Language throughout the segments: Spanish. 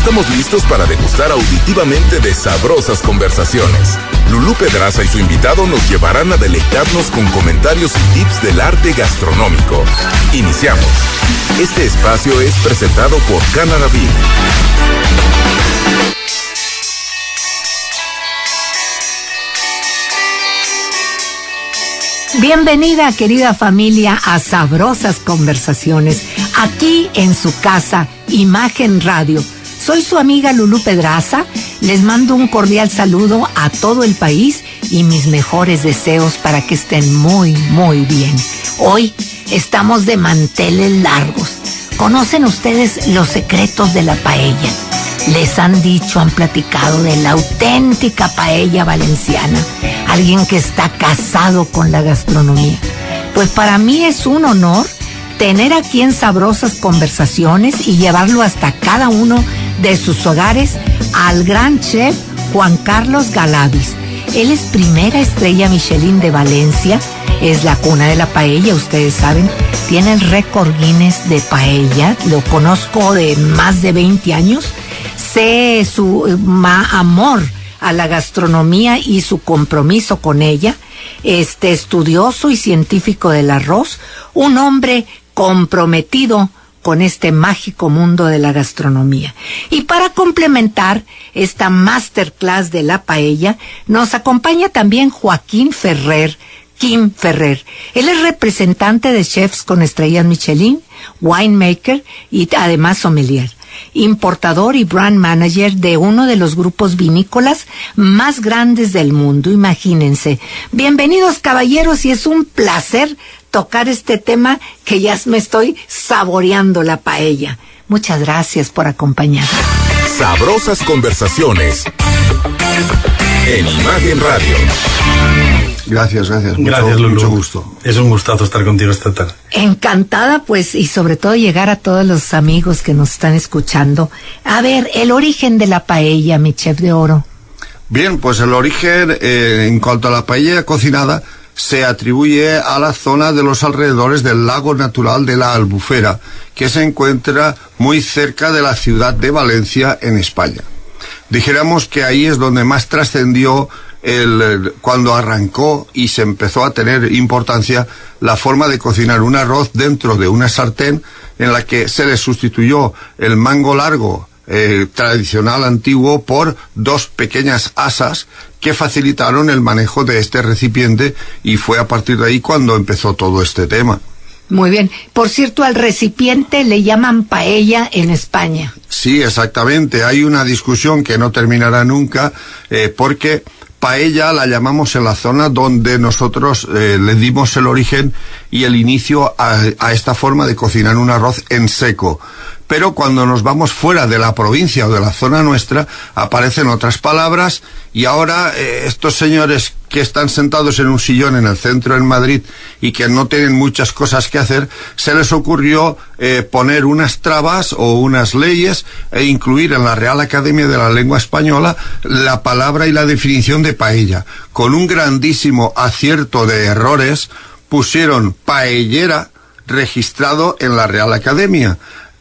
Estamos listos para degustar auditivamente de sabrosas conversaciones. Lulú Pedraza y su invitado nos llevarán a deleitarnos con comentarios y tips del arte gastronómico. Iniciamos. Este espacio es presentado por Canada. Bienvenida querida familia a Sabrosas Conversaciones, aquí en su casa, Imagen Radio. Soy su amiga Lulú Pedraza, les mando un cordial saludo a todo el país y mis mejores deseos para que estén muy, muy bien. Hoy estamos de manteles largos. ¿Conocen ustedes los secretos de la paella? Les han dicho, han platicado de la auténtica paella valenciana, alguien que está casado con la gastronomía. Pues para mí es un honor tener aquí en sabrosas conversaciones y llevarlo hasta cada uno de sus hogares al gran chef Juan Carlos Galavis. Él es primera estrella Michelin de Valencia, es la cuna de la paella, ustedes saben, tiene el récord Guinness de paella, lo conozco de más de 20 años sé su eh, amor a la gastronomía y su compromiso con ella, este estudioso y científico del arroz, un hombre comprometido con este mágico mundo de la gastronomía. Y para complementar esta masterclass de la paella, nos acompaña también Joaquín Ferrer, Kim Ferrer. Él es representante de chefs con estrellas Michelin, winemaker y además sommelier importador y brand manager de uno de los grupos vinícolas más grandes del mundo, imagínense. Bienvenidos caballeros y es un placer tocar este tema que ya me estoy saboreando la paella. Muchas gracias por acompañarnos. Sabrosas conversaciones en Imagen Radio. Gracias, gracias. Gracias, Mucho gusto. Es un gustazo estar contigo esta tarde. Encantada, pues, y sobre todo llegar a todos los amigos que nos están escuchando. A ver, el origen de la paella, mi chef de oro. Bien, pues el origen, eh, en cuanto a la paella cocinada, se atribuye a la zona de los alrededores del lago natural de la Albufera, que se encuentra muy cerca de la ciudad de Valencia, en España. Dijéramos que ahí es donde más trascendió el, cuando arrancó y se empezó a tener importancia la forma de cocinar un arroz dentro de una sartén en la que se le sustituyó el mango largo eh, tradicional antiguo por dos pequeñas asas que facilitaron el manejo de este recipiente y fue a partir de ahí cuando empezó todo este tema. Muy bien. Por cierto, al recipiente le llaman paella en España. Sí, exactamente. Hay una discusión que no terminará nunca eh, porque paella la llamamos en la zona donde nosotros eh, le dimos el origen y el inicio a, esta forma de cocinar un arroz en seco. Pero cuando nos vamos fuera de la provincia o de la zona nuestra, aparecen otras palabras y ahora eh, estos señores que están sentados en un sillón en el centro en Madrid y que no tienen muchas cosas que hacer, se les ocurrió eh, poner unas trabas o unas leyes e incluir en la Real Academia de la Lengua Española la palabra y la definición de paella. Con un grandísimo acierto de errores, pusieron paellera registrado en la Real Academia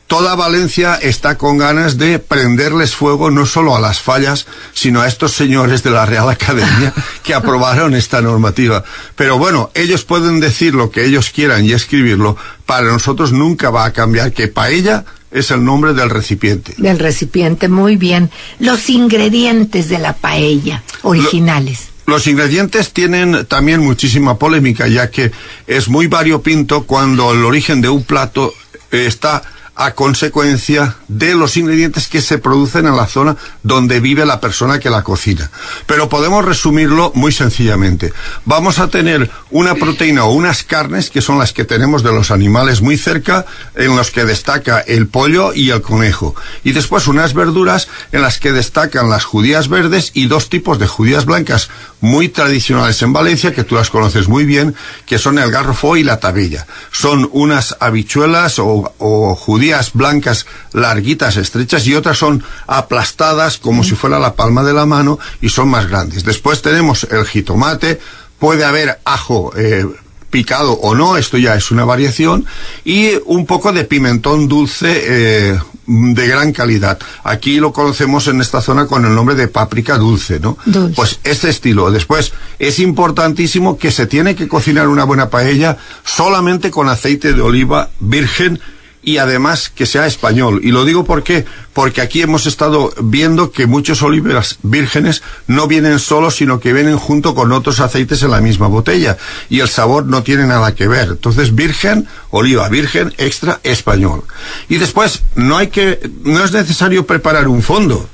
toda Valencia está con ganas de prenderles fuego no solo a las fallas, sino a estos señores de la Real Academia que aprobaron esta normativa. Pero bueno, ellos pueden decir lo que ellos quieran y escribirlo, para nosotros nunca va a cambiar que paella es el nombre del recipiente. Del recipiente, muy bien. Los ingredientes de la paella originales. Los ingredientes tienen también muchísima polémica, ya que es muy variopinto cuando el origen de un plato está a consecuencia de los ingredientes que se producen en la zona donde vive la persona que la cocina. Pero podemos resumirlo muy sencillamente. Vamos a tener una proteína o unas carnes que son las que tenemos de los animales muy cerca, en los que destaca el pollo y el conejo. Y después unas verduras en las que destacan las judías verdes y dos tipos de judías blancas muy tradicionales en Valencia, que tú las conoces muy bien, que son el garrofó y la tabilla. Son unas habichuelas o, judías blancas, larguitas, estrechas, y otras son aplastadas como si fuera la palma de la mano y son más grandes. Después tenemos el jitomate, puede haber ajo. Eh, picado o no, esto ya es una variación, y un poco de pimentón dulce eh, de gran calidad. Aquí lo conocemos en esta zona con el nombre de páprica dulce, ¿no? Dulce. Pues este estilo. Después, es importantísimo que se tiene que cocinar una buena paella solamente con aceite de oliva virgen y además que sea español. Y lo digo por qué, porque aquí hemos estado viendo que muchos olivas vírgenes no vienen solos, sino que vienen junto con otros aceites en la misma botella. Y el sabor no tiene nada que ver. Entonces, virgen, oliva virgen, extra español. Y después, no hay que, no es necesario preparar un fondo.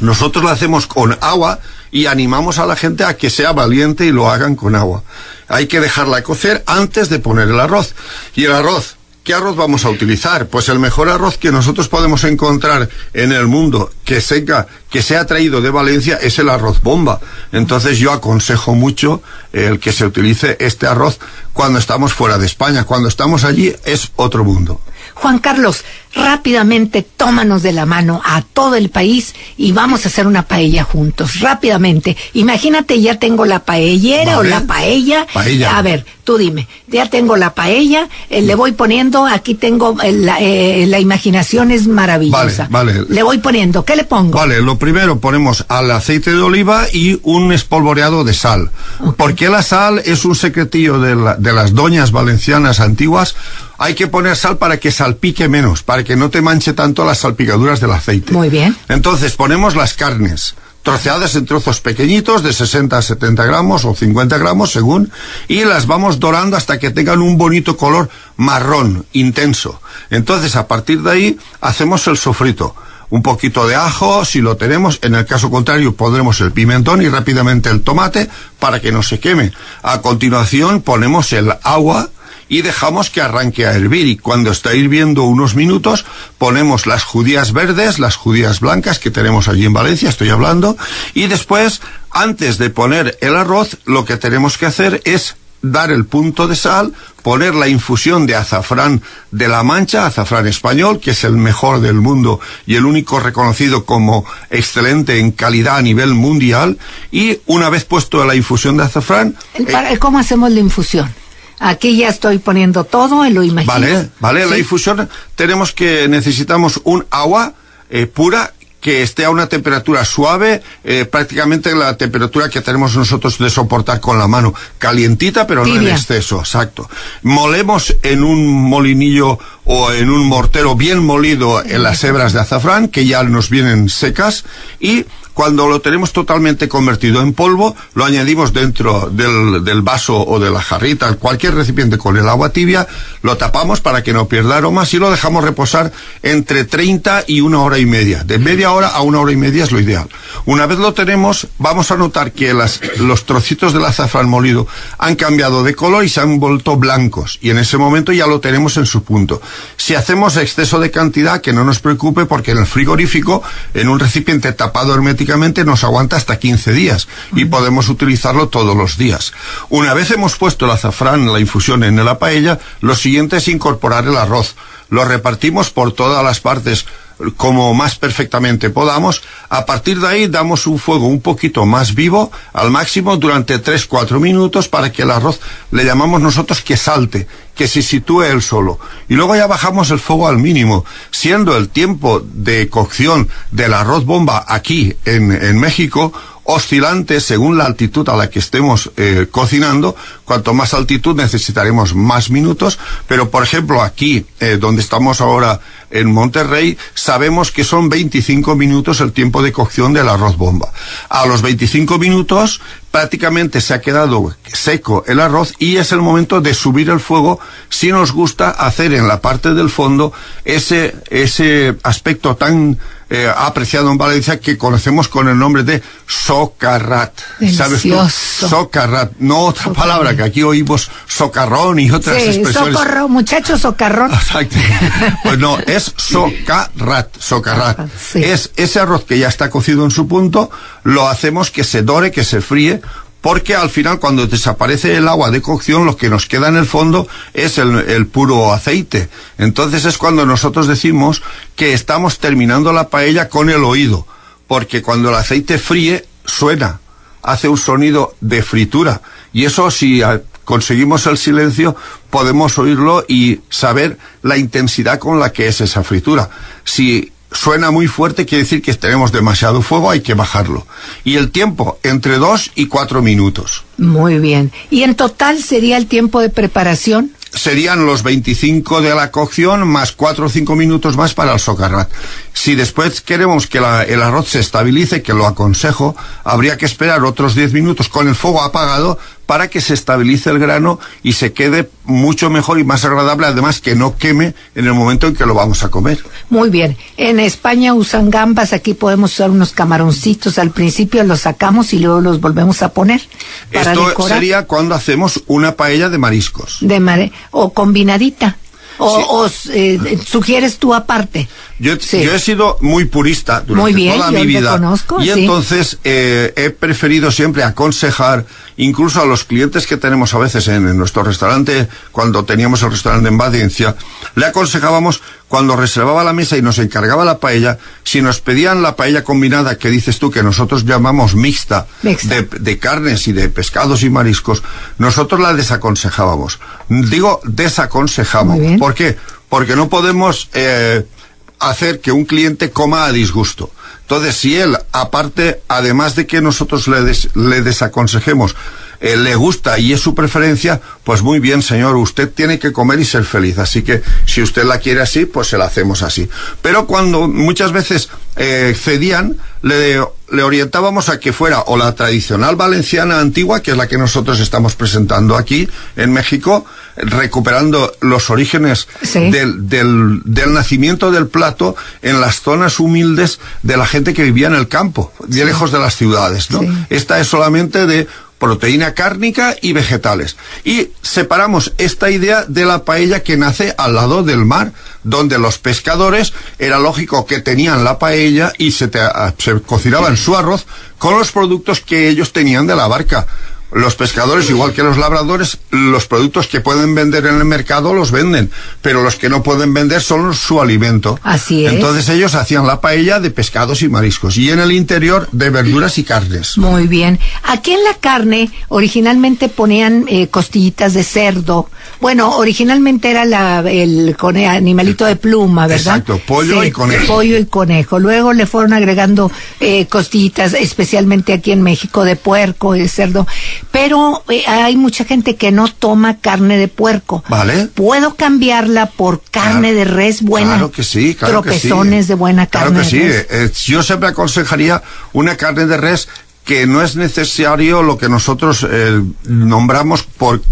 Nosotros lo hacemos con agua y animamos a la gente a que sea valiente y lo hagan con agua. Hay que dejarla cocer antes de poner el arroz. Y el arroz, ¿Qué arroz vamos a utilizar? Pues el mejor arroz que nosotros podemos encontrar en el mundo que seca, que sea traído de Valencia es el arroz bomba. Entonces yo aconsejo mucho el que se utilice este arroz cuando estamos fuera de España. Cuando estamos allí es otro mundo. Juan Carlos, rápidamente tómanos de la mano a todo el país y vamos a hacer una paella juntos, rápidamente. Imagínate, ya tengo la paellera Vale. o la paella. Paella. A ver, tú dime, ya tengo la paella, eh, le voy poniendo, aquí tengo, eh, la, eh, la imaginación es maravillosa. Vale, vale. Le voy poniendo, ¿qué le pongo? Vale, lo primero ponemos al aceite de oliva y un espolvoreado de sal. Porque la sal es un secretillo de, la- de las doñas valencianas antiguas. Hay que poner sal para que salpique menos, para que no te manche tanto las salpicaduras del aceite. Muy bien. Entonces ponemos las carnes troceadas en trozos pequeñitos de 60 a 70 gramos o 50 gramos según y las vamos dorando hasta que tengan un bonito color marrón intenso. Entonces a partir de ahí hacemos el sofrito. Un poquito de ajo, si lo tenemos, en el caso contrario pondremos el pimentón y rápidamente el tomate para que no se queme. A continuación ponemos el agua y dejamos que arranque a hervir y cuando está hirviendo unos minutos ponemos las judías verdes, las judías blancas que tenemos allí en Valencia, estoy hablando, y después, antes de poner el arroz, lo que tenemos que hacer es dar el punto de sal, poner la infusión de azafrán de la Mancha, azafrán español, que es el mejor del mundo y el único reconocido como excelente en calidad a nivel mundial, y una vez puesto la infusión de azafrán, eh, ¿Cómo hacemos la infusión? Aquí ya estoy poniendo todo, lo imagino. Vale, vale, la infusión tenemos que necesitamos un agua eh, pura que esté a una temperatura suave, eh, prácticamente la temperatura que tenemos nosotros de soportar con la mano, calientita pero no en exceso, exacto. Molemos en un molinillo o en un mortero bien molido en las hebras de azafrán que ya nos vienen secas y cuando lo tenemos totalmente convertido en polvo, lo añadimos dentro del, vaso o de la jarrita, cualquier recipiente con el agua tibia, lo tapamos para que no pierda aromas y lo dejamos reposar entre 30 y una hora y media. De media hora a una hora y media es lo ideal. Una vez lo tenemos, vamos a notar que los trocitos del azafrán molido han cambiado de color y se han vuelto blancos. Y en ese momento ya lo tenemos en su punto. Si hacemos exceso de cantidad, que no nos preocupe porque en el frigorífico, en un recipiente tapado herméticamente, nos aguanta hasta 15 días y podemos utilizarlo todos los días. Una vez hemos puesto el azafrán, la infusión en la paella, lo siguiente es incorporar el arroz. Lo repartimos por todas las partes como más perfectamente podamos. A partir de ahí damos un fuego un poquito más vivo al máximo durante 3-4 minutos para que el arroz le llamamos nosotros que salte, que se sitúe él solo. Y luego ya bajamos el fuego al mínimo, siendo el tiempo de cocción del arroz bomba aquí en, en México oscilante según la altitud a la que estemos eh, cocinando. Cuanto más altitud necesitaremos más minutos, pero por ejemplo aquí, eh, donde estamos ahora en Monterrey, sabemos que son 25 minutos el tiempo de cocción del arroz bomba. A los 25 minutos prácticamente se ha quedado seco el arroz y es el momento de subir el fuego si nos gusta hacer en la parte del fondo ese, ese aspecto tan eh, apreciado en Valencia que conocemos con el nombre de socarrat. ¿Sabes tú? Socarrat, no otra Socarrat. palabra, que aquí oímos socarrón y otras Sí, expresiones. socorro, muchachos, socarrón. Exacto. Pues no, es socarrat, socarrat. Sí. Es ese arroz que ya está cocido en su punto, lo hacemos que se dore, que se fríe, porque al final cuando desaparece el agua de cocción, lo que nos queda en el fondo es el, el puro aceite. Entonces es cuando nosotros decimos que estamos terminando la paella con el oído, porque cuando el aceite fríe, suena hace un sonido de fritura. Y eso si conseguimos el silencio, podemos oírlo y saber la intensidad con la que es esa fritura. Si suena muy fuerte, quiere decir que tenemos demasiado fuego, hay que bajarlo. Y el tiempo, entre dos y cuatro minutos. Muy bien. ¿Y en total sería el tiempo de preparación? serían los 25 de la cocción más 4 o 5 minutos más para el socarrat. Si después queremos que la, el arroz se estabilice, que lo aconsejo, habría que esperar otros 10 minutos con el fuego apagado para que se estabilice el grano y se quede mucho mejor y más agradable, además que no queme en el momento en que lo vamos a comer. Muy bien. En España usan gambas, aquí podemos usar unos camaroncitos. Al principio los sacamos y luego los volvemos a poner. Para Esto sería cuando hacemos una paella de mariscos. De mare o combinadita. O, eh, sugieres tú aparte. Yo, he sido muy purista durante toda mi vida. y entonces eh, he preferido siempre aconsejar, incluso a los clientes que tenemos a veces en, nuestro restaurante, cuando teníamos el restaurante en Valencia, le aconsejábamos cuando reservaba la mesa y nos encargaba la paella, si nos pedían la paella combinada que dices tú que nosotros llamamos mixta, De, carnes y de pescados y mariscos, nosotros la desaconsejábamos. Digo desaconsejamos. ¿Por qué? Porque no podemos eh, hacer que un cliente coma a disgusto. Entonces, si él, aparte, además de que nosotros le, le desaconsejemos, eh, le gusta y es su preferencia, pues muy bien, señor, usted tiene que comer y ser feliz. Así que si usted la quiere así, pues se la hacemos así. Pero cuando muchas veces eh, cedían, le, le orientábamos a que fuera o la tradicional valenciana antigua, que es la que nosotros estamos presentando aquí en México, recuperando los orígenes del, del, del, nacimiento del plato en las zonas humildes de la gente que vivía en el campo, de lejos de las ciudades, ¿no? Esta es solamente de proteína cárnica y vegetales. Y separamos esta idea de la paella que nace al lado del mar, donde los pescadores era lógico que tenían la paella y se, se cocinaban su arroz con los productos que ellos tenían de la barca los pescadores, igual que los labradores, los productos que pueden vender en el mercado los venden, pero los que no pueden vender son su alimento. Así es. Entonces ellos hacían la paella de pescados y mariscos y en el interior de verduras y carnes. Muy bien. Aquí en la carne originalmente ponían eh, costillitas de cerdo. Bueno, originalmente era la, el animalito de pluma, ¿verdad? Exacto, pollo y conejo. Pollo y conejo. Luego le fueron agregando eh, costillitas, especialmente aquí en México, de puerco, de cerdo pero eh, hay mucha gente que no toma carne de puerco. Vale. ¿Puedo cambiarla por carne de res buena? Claro que sí, claro Tropezones que sí. de buena carne. Claro que sí. Eh, yo siempre aconsejaría una carne de res que no es necesario lo que nosotros eh, nombramos por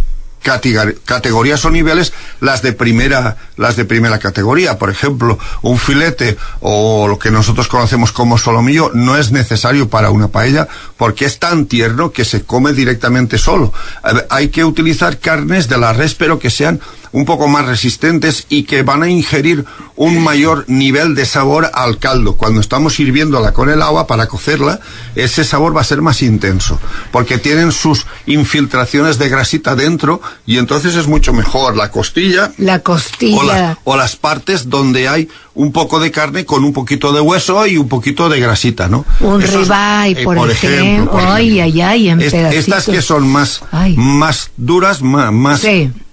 categorías o niveles las de primera las de primera categoría. Por ejemplo un filete o lo que nosotros conocemos como solomillo no es necesario para una paella porque es tan tierno que se come directamente solo. Hay que utilizar carnes de la res pero que sean un poco más resistentes y que van a ingerir un mayor nivel de sabor al caldo. Cuando estamos hirviéndola con el agua para cocerla, ese sabor va a ser más intenso, porque tienen sus infiltraciones de grasita dentro y entonces es mucho mejor la costilla. La costilla. O, las partes donde hay un poco de carne con un poquito de hueso y un poquito de grasita, ¿no? Un ribeye, eh, por, ejemplo. Ay, ay, ay, en Estas que son más, más duras, más, más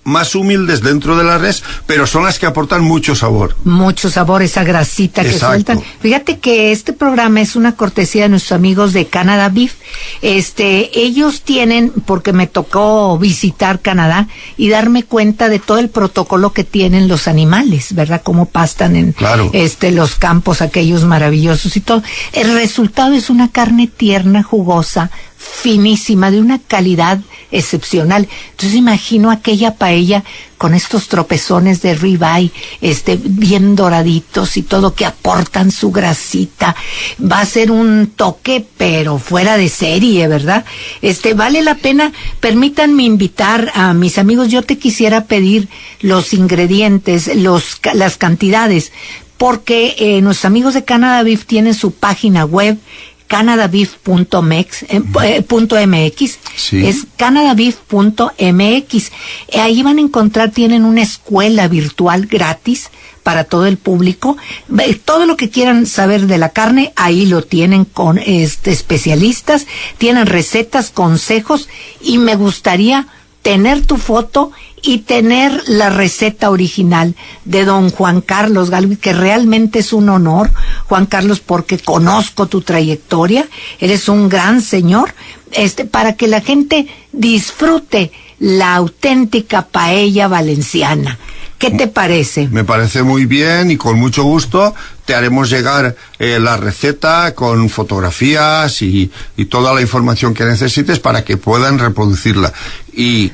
más humildes dentro de la res, pero son las que aportan mucho sabor. Mucho sabor, esa grasita que sueltan. Fíjate que este programa es una cortesía de nuestros amigos de Canada Beef. Este, ellos tienen, porque me tocó visitar Canadá y darme cuenta de todo el protocolo que tienen los animales, ¿verdad? Cómo pastan en este los campos aquellos maravillosos y todo. El resultado es una carne tierna, jugosa, finísima, de una calidad excepcional. Entonces imagino aquella paella con estos tropezones de ribeye, este, bien doraditos y todo que aportan su grasita. Va a ser un toque, pero fuera de serie, ¿verdad? Este, vale la pena. Permítanme invitar a mis amigos. Yo te quisiera pedir los ingredientes, los, las cantidades, porque eh, nuestros amigos de Canada Beef tienen su página web canadabeef.mx, eh, MX, es canadabeef.mx. Ahí van a encontrar, tienen una escuela virtual gratis para todo el público. Todo lo que quieran saber de la carne, ahí lo tienen con este, especialistas, tienen recetas, consejos y me gustaría tener tu foto y tener la receta original de don Juan Carlos Galvez, que realmente es un honor, Juan Carlos, porque conozco tu trayectoria, eres un gran señor, este, para que la gente disfrute la auténtica paella valenciana. ¿Qué te parece? Me parece muy bien y con mucho gusto te haremos llegar eh, la receta con fotografías y, y toda la información que necesites para que puedan reproducirla. Y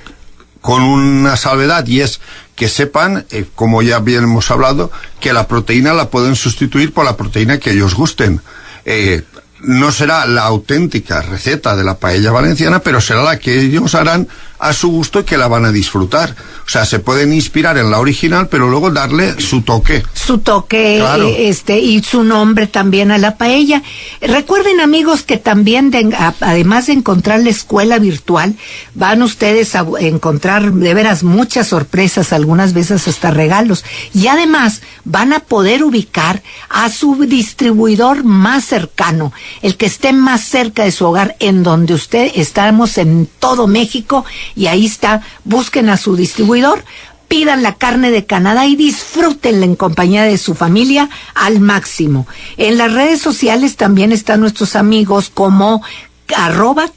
con una salvedad y es que sepan, eh, como ya bien hemos hablado, que la proteína la pueden sustituir por la proteína que ellos gusten. Eh, no será la auténtica receta de la paella valenciana, pero será la que ellos harán a su gusto y que la van a disfrutar. O sea, se pueden inspirar en la original, pero luego darle su toque. Su toque, eh, este, y su nombre también a la paella. Recuerden, amigos, que también, además de encontrar la escuela virtual, van ustedes a encontrar de veras muchas sorpresas, algunas veces hasta regalos. Y además, van a poder ubicar a su distribuidor más cercano, el que esté más cerca de su hogar, en donde usted estamos en todo México y ahí está, busquen a su distribuidor, pidan la carne de Canadá y disfrútenla en compañía de su familia al máximo. En las redes sociales también están nuestros amigos como arroba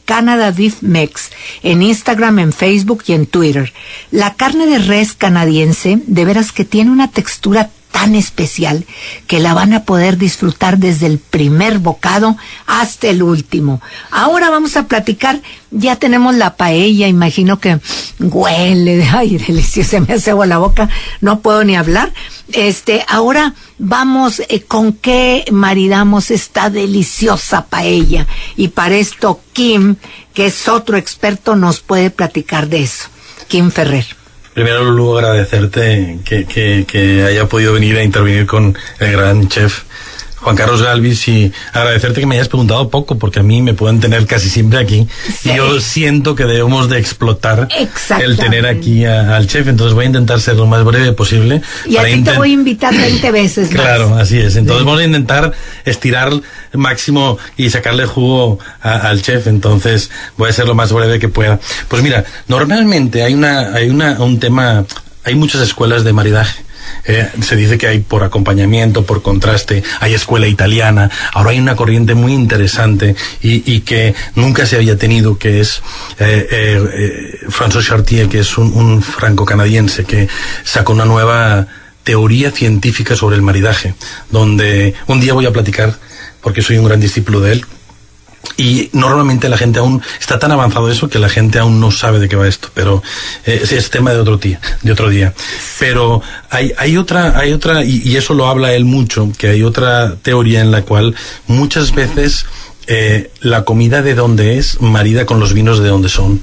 Mex en Instagram, en Facebook y en Twitter. La carne de res canadiense, de veras que tiene una textura tan especial que la van a poder disfrutar desde el primer bocado hasta el último. Ahora vamos a platicar, ya tenemos la paella, imagino que huele, ay, deliciosa, me hace agua la boca, no puedo ni hablar. Este, ahora vamos eh, con qué maridamos esta deliciosa paella. Y para esto Kim, que es otro experto, nos puede platicar de eso. Kim Ferrer. Primero, Lulu, agradecerte que, que, que haya podido venir a intervenir con el gran chef Juan Carlos Galvis, y agradecerte que me hayas preguntado poco, porque a mí me pueden tener casi siempre aquí. Y yo siento que debemos de explotar el tener aquí al chef, entonces voy a intentar ser lo más breve posible. Y a ti te voy a invitar 20 veces. Claro, así es. Entonces vamos a intentar estirar máximo y sacarle jugo al chef, entonces voy a ser lo más breve que pueda. Pues mira, normalmente hay una, hay una, un tema, hay muchas escuelas de maridaje eh, se dice que hay por acompañamiento, por contraste, hay escuela italiana, ahora hay una corriente muy interesante y, que nunca se había tenido, que es eh, eh, François Chartier, que es un, franco-canadiense, que sacó una nueva teoría científica sobre el maridaje, donde un día voy a platicar, porque soy un gran discípulo de él, y normalmente la gente aún está tan avanzado eso que la gente aún no sabe de qué va esto, pero eh, es tema de otro día, de otro día. Pero hay, hay otra, hay otra, y, eso lo habla él mucho, que hay otra teoría en la cual muchas veces eh, la comida de donde es marida con los vinos de donde son.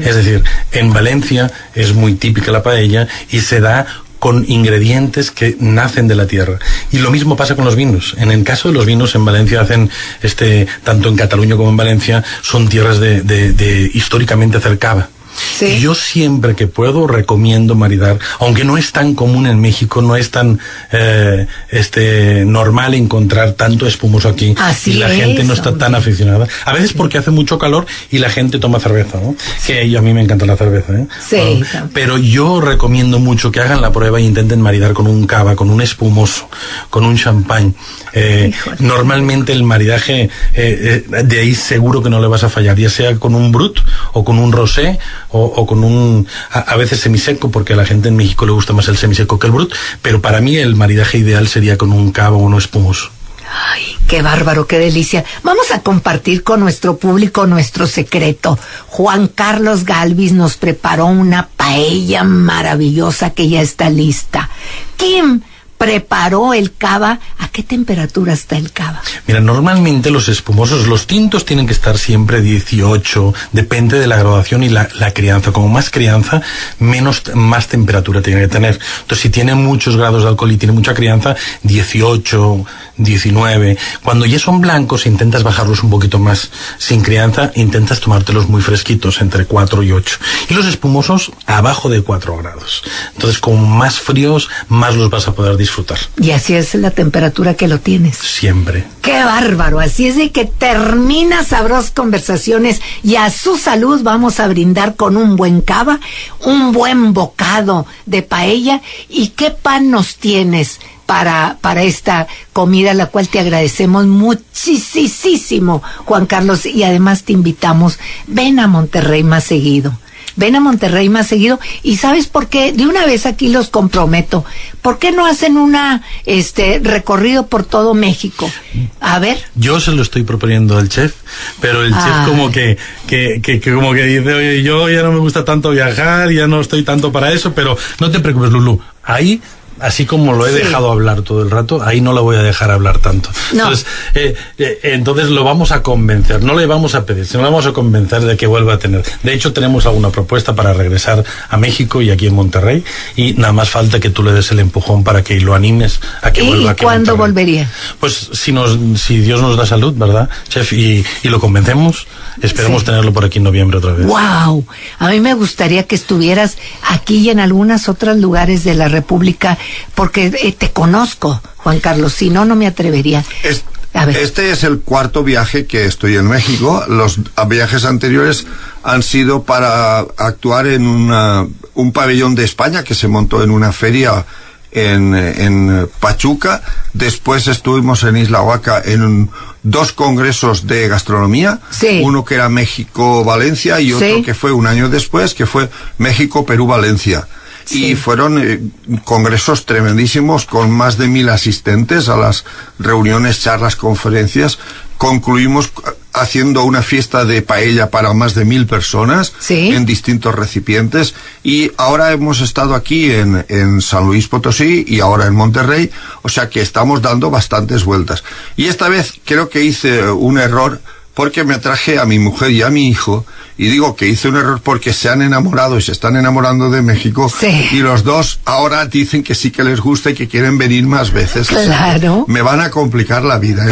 Es decir, en Valencia es muy típica la paella y se da con ingredientes que nacen de la tierra. Y lo mismo pasa con los vinos. En el caso de los vinos en Valencia hacen, este, tanto en Cataluña como en Valencia, son tierras de, de, históricamente cercada. Sí. Yo siempre que puedo recomiendo maridar, aunque no es tan común en México, no es tan eh, este normal encontrar tanto espumoso aquí Así y la gente no está tan aficionada. A veces porque hace mucho calor y la gente toma cerveza, ¿no? Que a mí me encanta la cerveza, ¿eh? Sí. pero yo recomiendo mucho que hagan la prueba e intenten maridar con un cava, con un espumoso, con un champán. Eh, normalmente el maridaje eh, de ahí seguro que no le vas a fallar, ya sea con un brut o con un rosé o, con un a, veces semiseco, porque a la gente en México le gusta más el semiseco que el brut, pero para mí el maridaje ideal sería con un cabo o uno espumoso. Ay, qué bárbaro, qué delicia. Vamos a compartir con nuestro público nuestro secreto. Juan Carlos Galvis nos preparó una paella maravillosa que ya está lista. Kim preparó el cava, ¿a qué temperatura está el cava? Mira, normalmente los espumosos, los tintos tienen que estar siempre 18, depende de la graduación y la, crianza. Como más crianza, menos, más temperatura tiene que tener. Entonces, si tiene muchos grados de alcohol y tiene mucha crianza, 18, 19. Cuando ya son blancos, intentas bajarlos un poquito más. Sin crianza, intentas tomártelos muy fresquitos, entre 4 y 8. Y los espumosos, abajo de 4 grados. Entonces, como más fríos, más los vas a poder disfrutar disfrutar. Y así es la temperatura que lo tienes. Siempre. Qué bárbaro. Así es de que termina Sabros Conversaciones y a su salud vamos a brindar con un buen cava, un buen bocado de paella. ¿Y qué pan nos tienes? Para, para esta comida, la cual te agradecemos muchísimo, Juan Carlos, y además te invitamos, ven a Monterrey más seguido ven a Monterrey más seguido y sabes por qué de una vez aquí los comprometo ¿por qué no hacen una este recorrido por todo México? A ver. Yo se lo estoy proponiendo al chef, pero el chef como que, que, que, como que dice, oye, yo ya no me gusta tanto viajar, ya no estoy tanto para eso, pero no te preocupes, Lulu. Ahí así como lo he dejado hablar todo el rato, ahí no lo voy a dejar hablar tanto. Entonces, eh, eh, entonces lo vamos a convencer, no le vamos a pedir, sino lo vamos a convencer de que vuelva a tener. De hecho, tenemos alguna propuesta para regresar a México y aquí en Monterrey, y nada más falta que tú le des el empujón para que lo animes a que vuelva. ¿Y cuándo volvería? Pues si, nos, si Dios nos da salud, ¿verdad, chef? Y, y lo convencemos, esperemos tenerlo por aquí en noviembre otra vez. ¡Wow! A mí me gustaría que estuvieras aquí y en algunos otros lugares de la República porque eh, te conozco, Juan Carlos, si no, no me atrevería. Este es el cuarto viaje que estoy en México. Los viajes anteriores han sido para actuar en un pabellón de España que se montó en una feria en, Pachuca. Después estuvimos en Isla Huaca en dos congresos de gastronomía. Uno que era México-Valencia y otro que fue un año después, que fue México-Perú-Valencia y fueron eh, congresos tremendísimos con más de mil asistentes a las reuniones, charlas, conferencias. Concluimos haciendo una fiesta de paella para más de mil personas en distintos recipientes y ahora hemos estado aquí en, en San Luis Potosí y ahora en Monterrey, o sea que estamos dando bastantes vueltas. Y esta vez creo que hice un error porque me traje a mi mujer y a mi hijo y digo que hice un error porque se han enamorado y se están enamorando de México y los dos ahora dicen que sí que les gusta y que quieren venir más veces. Claro. me van a complicar la vida.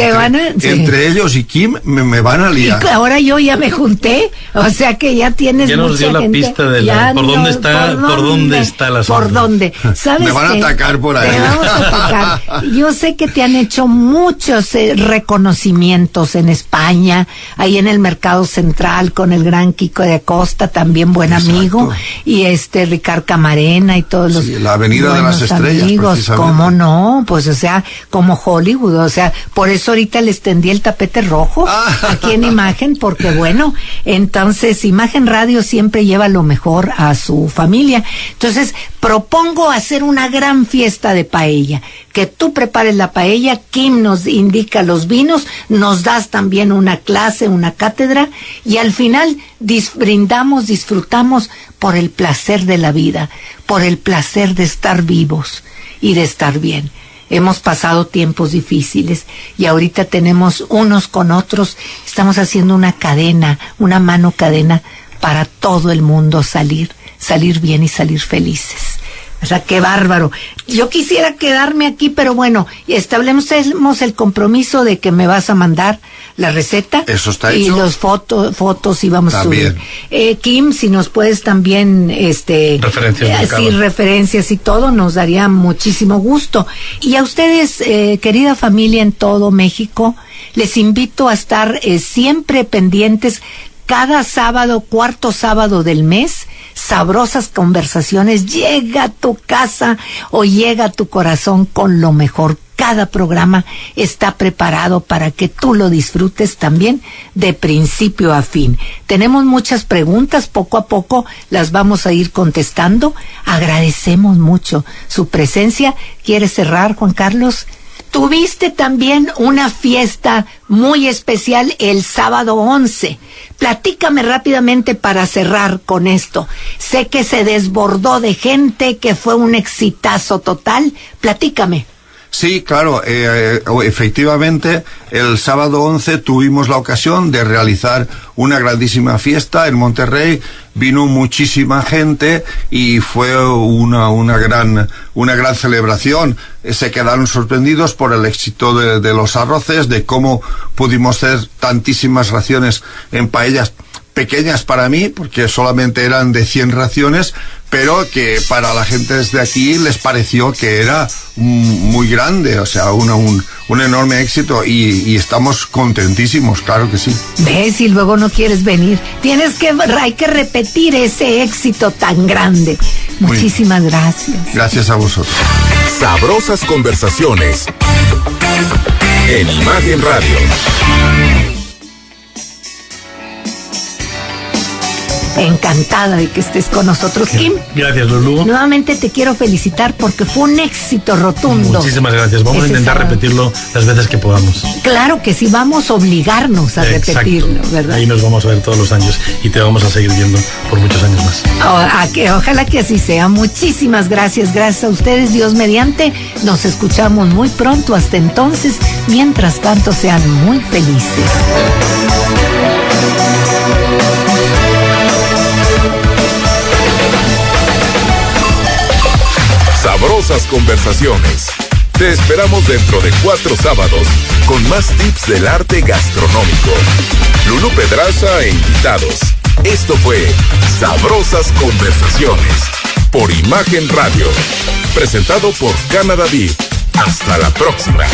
entre, ellos y Kim me, van a liar. Y ahora yo ya me junté, o sea que ya tienes ya nos dio la pista de por dónde está por dónde, está la Por dónde. ¿Sabes me van a atacar por ahí. vamos a atacar. Yo sé que te han hecho muchos eh, reconocimientos en España, ahí en el mercado central con el gran Kiko de Acosta, también buen amigo, y este Ricardo Camarena y todos los la Avenida de las Estrellas, amigos, cómo no, pues o sea, como Hollywood, o sea, por eso ahorita les tendí el tapete rojo ah. aquí en Imagen, porque bueno, entonces Imagen Radio siempre lleva lo mejor a su familia. Entonces, propongo hacer una gran fiesta de paella, que tú prepares la paella, Kim nos indica los vinos, nos das también una clase, una cátedra, y al final brindamos, disfrutamos por el placer de la vida, por el placer de estar vivos y de estar bien. Hemos pasado tiempos difíciles y ahorita tenemos unos con otros, estamos haciendo una cadena, una mano cadena para todo el mundo salir, salir bien y salir felices. O sea, qué bárbaro. Yo quisiera quedarme aquí, pero bueno, establecemos el compromiso de que me vas a mandar la receta. Eso está y los fotos, fotos y vamos a subir. Eh, Kim, si nos puedes también, este, referencias, eh, referencias y todo, nos daría muchísimo gusto. Y a ustedes, eh, querida familia en todo México, les invito a estar eh, siempre pendientes cada sábado, cuarto sábado del mes, sabrosas conversaciones, llega a tu casa o llega a tu corazón con lo mejor. Cada programa está preparado para que tú lo disfrutes también de principio a fin. Tenemos muchas preguntas, poco a poco las vamos a ir contestando. Agradecemos mucho su presencia. ¿Quieres cerrar, Juan Carlos? Tuviste también una fiesta muy especial el sábado 11. Platícame rápidamente para cerrar con esto. Sé que se desbordó de gente, que fue un exitazo total. Platícame. Sí, claro, eh, eh, efectivamente, el sábado 11 tuvimos la ocasión de realizar una grandísima fiesta en Monterrey, vino muchísima gente y fue una, una, gran, una gran celebración. Se quedaron sorprendidos por el éxito de, de los arroces, de cómo pudimos hacer tantísimas raciones en paellas pequeñas para mí, porque solamente eran de 100 raciones, pero que para la gente desde aquí les pareció que era muy grande, o sea, una, un, un enorme éxito y, y, estamos contentísimos, claro que sí. ¿Ves? Y luego no quieres venir. Tienes que, hay que repetir ese éxito tan grande. Muchísimas gracias. Gracias a vosotros. Sabrosas conversaciones en Imagen Radio. Encantada de que estés con nosotros, Kim. Gracias, Lulu. Nuevamente te quiero felicitar porque fue un éxito rotundo. Muchísimas gracias. Vamos a intentar repetirlo las veces que podamos. Claro que sí, vamos a obligarnos a repetirlo, ¿verdad? Ahí nos vamos a ver todos los años y te vamos a seguir viendo por muchos años más. a que, ojalá que así sea. Muchísimas gracias. Gracias a ustedes, Dios mediante. Nos escuchamos muy pronto. Hasta entonces, mientras tanto, sean muy felices. Sabrosas conversaciones. Te esperamos dentro de cuatro sábados con más tips del arte gastronómico. Lulú Pedraza e invitados. Esto fue Sabrosas Conversaciones por Imagen Radio. Presentado por Canadá Hasta la próxima.